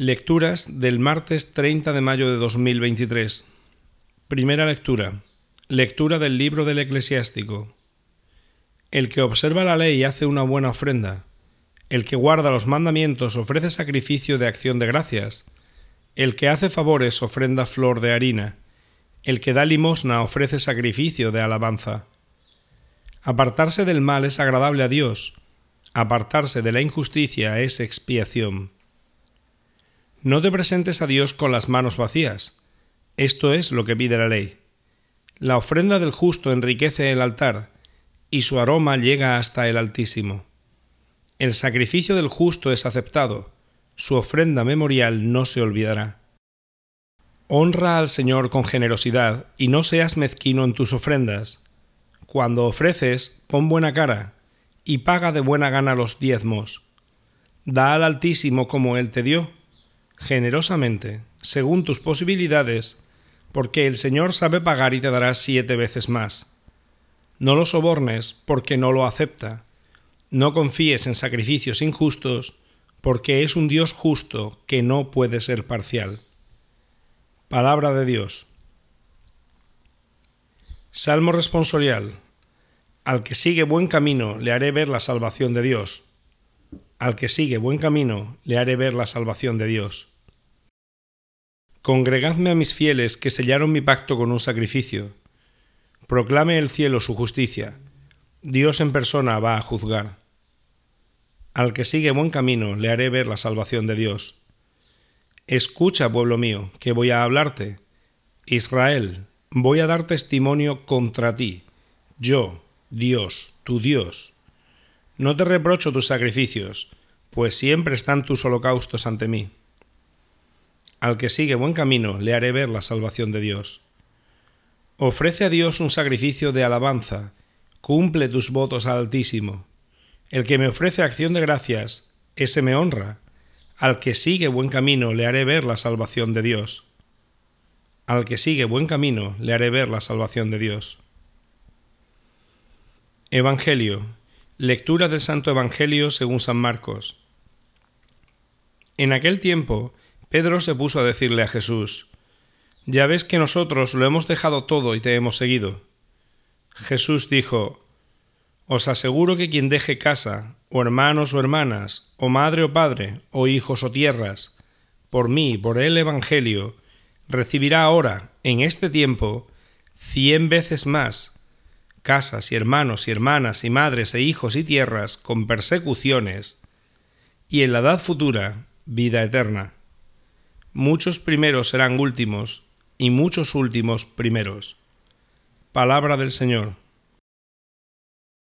Lecturas del martes 30 de mayo de 2023. Primera lectura. Lectura del libro del eclesiástico. El que observa la ley hace una buena ofrenda. El que guarda los mandamientos ofrece sacrificio de acción de gracias. El que hace favores ofrenda flor de harina. El que da limosna ofrece sacrificio de alabanza. Apartarse del mal es agradable a Dios. Apartarse de la injusticia es expiación. No te presentes a Dios con las manos vacías. Esto es lo que pide la ley. La ofrenda del justo enriquece el altar, y su aroma llega hasta el Altísimo. El sacrificio del justo es aceptado, su ofrenda memorial no se olvidará. Honra al Señor con generosidad y no seas mezquino en tus ofrendas. Cuando ofreces, pon buena cara y paga de buena gana los diezmos. Da al Altísimo como Él te dio generosamente, según tus posibilidades, porque el Señor sabe pagar y te dará siete veces más. No lo sobornes, porque no lo acepta. No confíes en sacrificios injustos, porque es un Dios justo que no puede ser parcial. Palabra de Dios. Salmo responsorial. Al que sigue buen camino le haré ver la salvación de Dios. Al que sigue buen camino le haré ver la salvación de Dios. Congregadme a mis fieles que sellaron mi pacto con un sacrificio. Proclame el cielo su justicia. Dios en persona va a juzgar. Al que sigue buen camino le haré ver la salvación de Dios. Escucha, pueblo mío, que voy a hablarte. Israel, voy a dar testimonio contra ti. Yo, Dios, tu Dios. No te reprocho tus sacrificios, pues siempre están tus holocaustos ante mí. Al que sigue buen camino le haré ver la salvación de Dios. Ofrece a Dios un sacrificio de alabanza, cumple tus votos al Altísimo. El que me ofrece acción de gracias, ese me honra. Al que sigue buen camino le haré ver la salvación de Dios. Al que sigue buen camino le haré ver la salvación de Dios. Evangelio. Lectura del Santo Evangelio según San Marcos. En aquel tiempo Pedro se puso a decirle a Jesús, Ya ves que nosotros lo hemos dejado todo y te hemos seguido. Jesús dijo, Os aseguro que quien deje casa, o hermanos o hermanas, o madre o padre, o hijos o tierras, por mí, por el Evangelio, recibirá ahora, en este tiempo, cien veces más, casas y hermanos y hermanas y madres e hijos y tierras con persecuciones, y en la edad futura, vida eterna. Muchos primeros serán últimos y muchos últimos primeros. Palabra del Señor.